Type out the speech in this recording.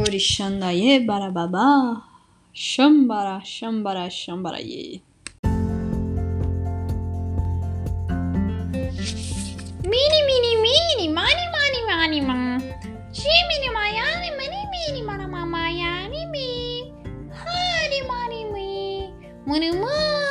Orishandaye barababa. Shambara, shambara, shambaraye. Mini, mini, mini, mani, mani, mani, ma. Shimini, mayani, mani, mini, mana, Mayani Me Hari mani, me. Muni, mani.